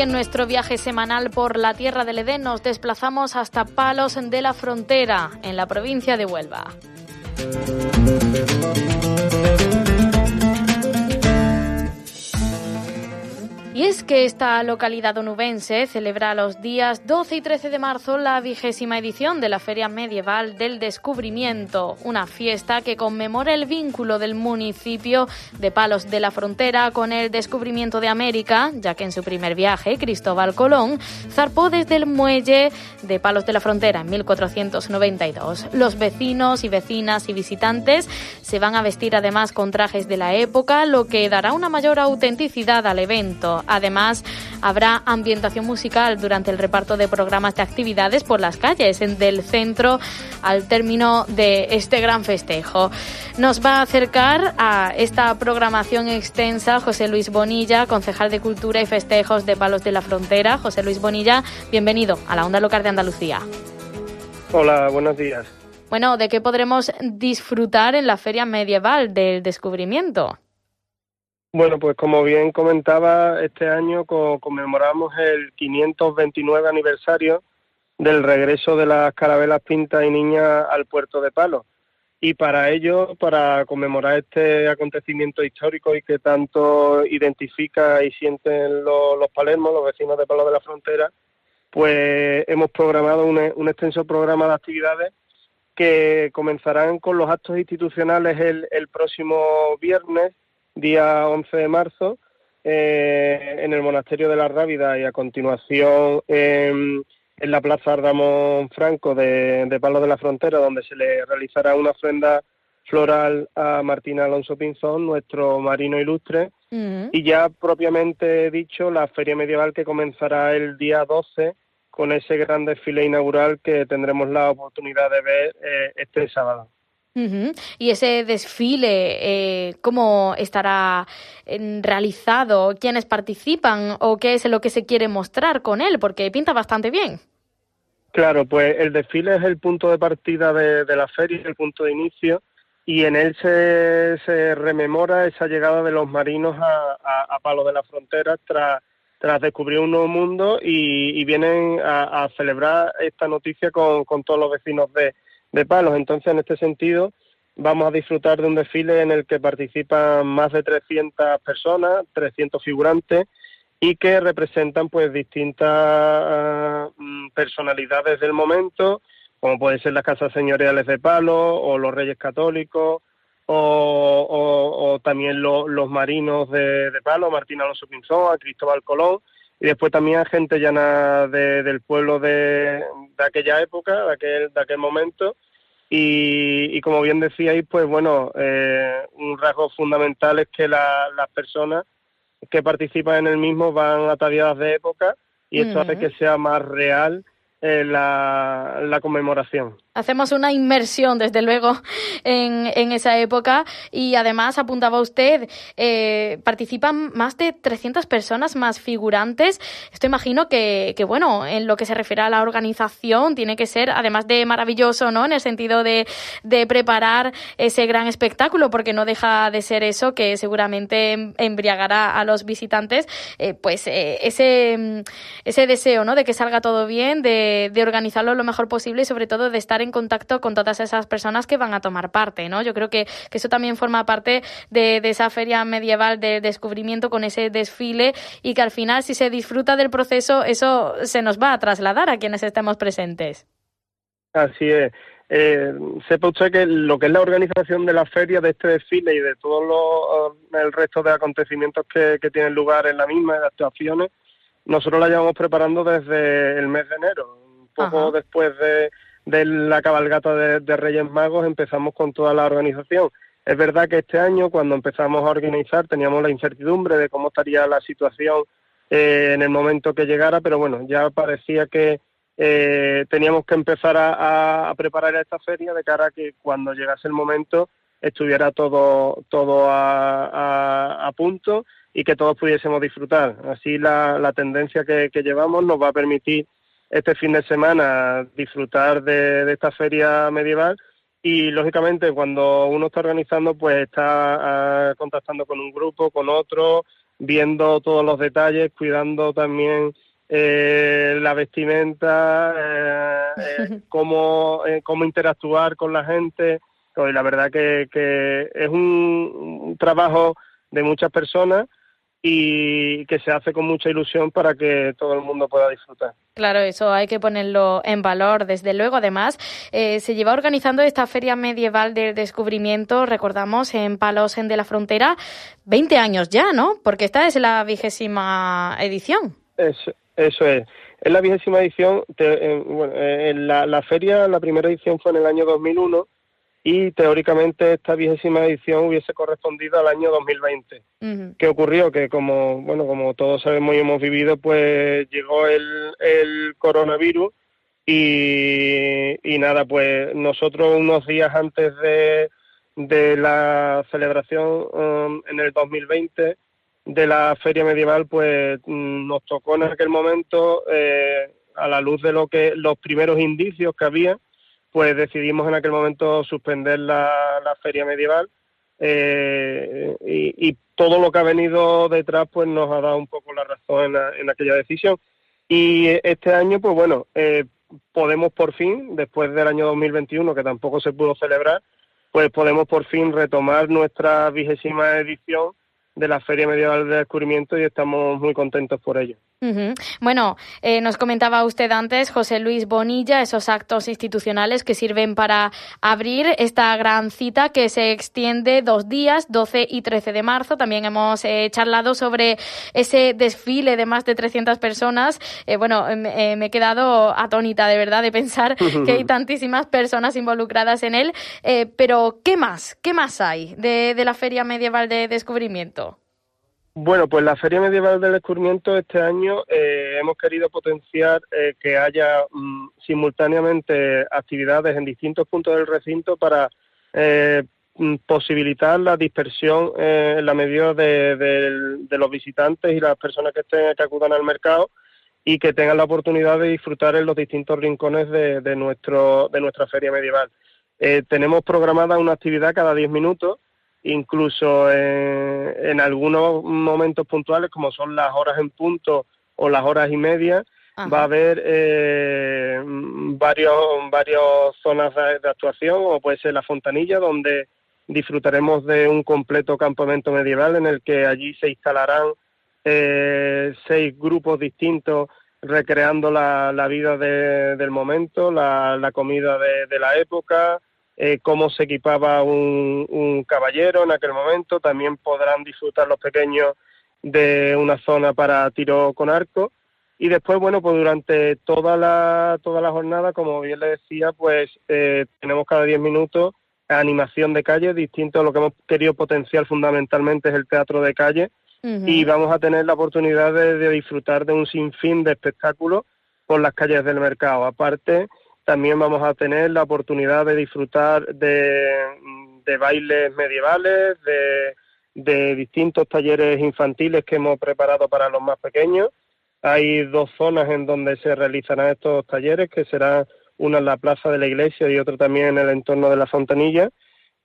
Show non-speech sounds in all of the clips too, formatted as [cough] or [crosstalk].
En nuestro viaje semanal por la tierra del Edén nos desplazamos hasta Palos de la Frontera, en la provincia de Huelva. Es que esta localidad onubense celebra los días 12 y 13 de marzo la vigésima edición de la Feria Medieval del Descubrimiento, una fiesta que conmemora el vínculo del municipio de Palos de la Frontera con el descubrimiento de América, ya que en su primer viaje Cristóbal Colón zarpó desde el muelle de Palos de la Frontera en 1492. Los vecinos y vecinas y visitantes se van a vestir además con trajes de la época, lo que dará una mayor autenticidad al evento. Además, habrá ambientación musical durante el reparto de programas de actividades por las calles del centro al término de este gran festejo. Nos va a acercar a esta programación extensa José Luis Bonilla, concejal de Cultura y Festejos de Palos de la Frontera. José Luis Bonilla, bienvenido a la Onda Local de Andalucía. Hola, buenos días. Bueno, ¿de qué podremos disfrutar en la Feria Medieval del Descubrimiento? Bueno, pues como bien comentaba, este año conmemoramos el 529 aniversario del regreso de las carabelas pintas y niñas al puerto de Palos. Y para ello, para conmemorar este acontecimiento histórico y que tanto identifica y sienten los, los palermos, los vecinos de Palos de la Frontera, pues hemos programado un, un extenso programa de actividades que comenzarán con los actos institucionales el, el próximo viernes día 11 de marzo, eh, en el Monasterio de la Rábida y a continuación en, la Plaza Ardamón Franco de, de Palo de la Frontera, donde se le realizará una ofrenda floral a Martín Alonso Pinzón, nuestro marino ilustre, y ya propiamente dicho, la feria medieval que comenzará el día 12 con ese gran desfile inaugural que tendremos la oportunidad de ver eh, este sábado. Y ese desfile, eh, ¿cómo estará realizado? ¿Quiénes participan? ¿O qué es lo que se quiere mostrar con él? Porque pinta bastante bien. Claro, pues el desfile es el punto de partida de, la feria, el punto de inicio, y en él se, rememora esa llegada de los marinos a, Palo de la Frontera tras, tras descubrir un nuevo mundo y, vienen a, celebrar esta noticia con todos los vecinos de, de palos. Entonces, en este sentido, vamos a disfrutar de un desfile en el que participan más de 300 personas, 300 figurantes y que representan pues distintas mm, personalidades del momento, como pueden ser las casas señoriales de Palo o los reyes católicos o, también los marinos de, Palo, Martín Alonso Pinzón, a Cristóbal Colón y después también a gente llana del pueblo de, aquella época, de aquel, de aquel momento. Y, como bien decíais, pues bueno, eh, un rasgo fundamental es que las personas que participan en el mismo van ataviadas de época y esto hace que sea más real eh, la conmemoración. Hacemos una inmersión, desde luego, en, en esa época y además, apuntaba usted, eh, participan más de 300 personas más figurantes. Esto imagino que, que, bueno, en lo que se refiere a la organización, tiene que ser, además de maravilloso, ¿no? En el sentido de, de preparar ese gran espectáculo, porque no deja de ser eso que seguramente embriagará a los visitantes, eh, pues eh, ese, ese deseo, ¿no? De que salga todo bien, de, de organizarlo lo mejor posible y sobre todo de estar en contacto con todas esas personas que van a tomar parte, ¿no? Yo creo que, eso también forma parte de, esa feria medieval de descubrimiento con ese desfile y que al final, si se disfruta del proceso, eso se nos va a trasladar a quienes estemos presentes. Así es. Eh, sepa usted que lo que es la organización de la feria, de este desfile y de todo el resto de acontecimientos que, que tienen lugar en la misma, de actuaciones, nosotros la llevamos preparando desde el mes de enero, un poco después de, la cabalgata de, Reyes Magos empezamos con toda la organización. Es verdad que este año, cuando empezamos a organizar, teníamos la incertidumbre de cómo estaría la situación eh, en el momento que llegara, pero bueno, ya parecía que eh, teníamos que empezar a, preparar esta feria de cara a que cuando llegase el momento estuviera todo, todo a, punto y que todos pudiésemos disfrutar. Así la, tendencia que, llevamos nos va a permitir este fin de semana disfrutar de, esta feria medieval y lógicamente cuando uno está organizando pues está ah, contactando con un grupo, con otro, viendo todos los detalles, cuidando también eh, la vestimenta, eh, eh, [laughs] cómo, cómo interactuar con la gente. Pues la verdad que, que es un, trabajo de muchas personas y que se hace con mucha ilusión para que todo el mundo pueda disfrutar. Claro, eso hay que ponerlo en valor, desde luego. Además, se lleva organizando esta Feria Medieval del Descubrimiento, recordamos, en Palos en de la Frontera, 20 años ya, ¿no? Porque esta es la vigésima edición. Eso es. Es la vigésima edición. Eh, bueno, eh, en la, feria, la primera edición fue en el año 2001 y teóricamente esta vigésima edición hubiese correspondido al año 2020. ¿Qué ocurrió? Que como bueno como todos sabemos y hemos vivido, pues llegó el, el coronavirus y, y nada, pues nosotros unos días antes de, de la celebración um, en el 2020 de la feria medieval, pues mm, nos tocó en aquel momento, eh, a la luz de lo que los primeros indicios que había, pues decidimos en aquel momento suspender la, feria medieval eh, y, todo lo que ha venido detrás, pues nos ha dado un poco la razón en, aquella decisión. Y este año, pues bueno, eh, podemos por fin, después del año 2021, que tampoco se pudo celebrar, pues podemos por fin retomar nuestra vigésima edición de la Feria Medieval de Descubrimiento y estamos muy contentos por ello. Bueno, eh, nos comentaba usted antes, José Luis Bonilla, esos actos institucionales que sirven para abrir esta gran cita que se extiende dos días, 12 y 13 de marzo. También hemos eh, charlado sobre ese desfile de más de 300 personas. Eh, bueno, me he quedado atónita de verdad de pensar [laughs] que hay tantísimas personas involucradas en él. pero, ¿qué más? ¿Qué más hay de, de la Feria Medieval de Descubrimiento? Bueno, pues la Feria Medieval del Descubrimiento este año eh, hemos querido potenciar eh, que haya mm, simultáneamente actividades en distintos puntos del recinto para eh, mm, posibilitar la dispersión en la medida de, los visitantes y las personas que estén que acudan al mercado y que tengan la oportunidad de disfrutar en los distintos rincones de, nuestro de nuestra feria medieval. tenemos programada una actividad cada 10 minutos incluso en, algunos momentos puntuales, como son las horas en punto o las horas y media, va a haber eh, varios, varias zonas de, actuación, o puede ser la fontanilla, donde disfrutaremos de un completo campamento medieval en el que allí se instalarán eh, seis grupos distintos recreando la, vida del momento, la, comida de la época, eh, cómo se equipaba un, caballero en aquel momento. También podrán disfrutar los pequeños de una zona para tiro con arco. Y después, bueno, pues durante toda la, toda la jornada, como bien le decía, pues eh, tenemos cada 10 minutos animación de calle, distinto a lo que hemos querido potenciar fundamentalmente es el teatro de calle. Y vamos a tener la oportunidad de, de disfrutar de un sinfín de espectáculos por las calles del mercado. Aparte, también vamos a tener la oportunidad de disfrutar de, bailes medievales, de, distintos talleres infantiles que hemos preparado para los más pequeños. Hay dos zonas en donde se realizarán estos talleres, que será una en la plaza de la iglesia y otra también en el entorno de la fontanilla.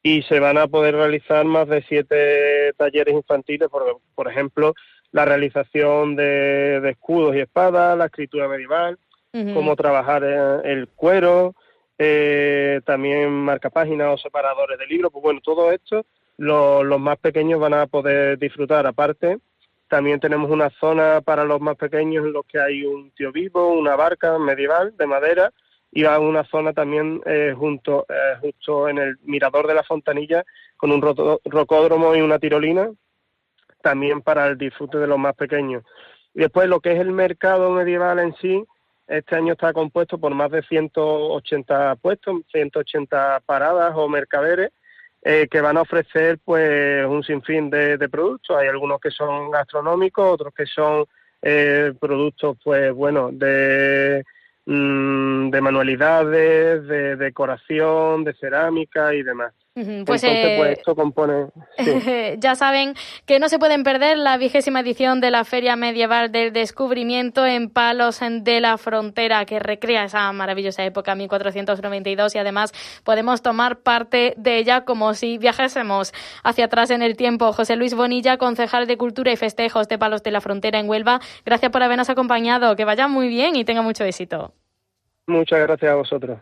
Y se van a poder realizar más de siete talleres infantiles, por, por ejemplo, la realización de escudos y espadas, la escritura medieval, cómo trabajar el cuero, eh, también marcapáginas o separadores de libros. Pues bueno, todo esto los más pequeños van a poder disfrutar. Aparte, también tenemos una zona para los más pequeños en los que hay un tío vivo, una barca medieval de madera y una zona también eh, junto, eh, justo en el mirador de la fontanilla con un rocódromo y una tirolina también para el disfrute de los más pequeños. Y después lo que es el mercado medieval en sí, este año está compuesto por más de 180 puestos, 180 paradas o mercaderes eh, que van a ofrecer pues un sinfín de, productos. Hay algunos que son gastronómicos, otros que son eh, productos pues bueno de mm, de manualidades, de decoración, de cerámica y demás. Pues, pues, esto compone. [laughs] ya saben que no se pueden perder la vigésima edición de la Feria Medieval del Descubrimiento en Palos de la Frontera, que recrea esa maravillosa época 1492 y además podemos tomar parte de ella como si viajásemos hacia atrás en el tiempo. José Luis Bonilla, concejal de Cultura y Festejos de Palos de la Frontera en Huelva, gracias por habernos acompañado. Que vaya muy bien y tenga mucho éxito. Muchas gracias a vosotros.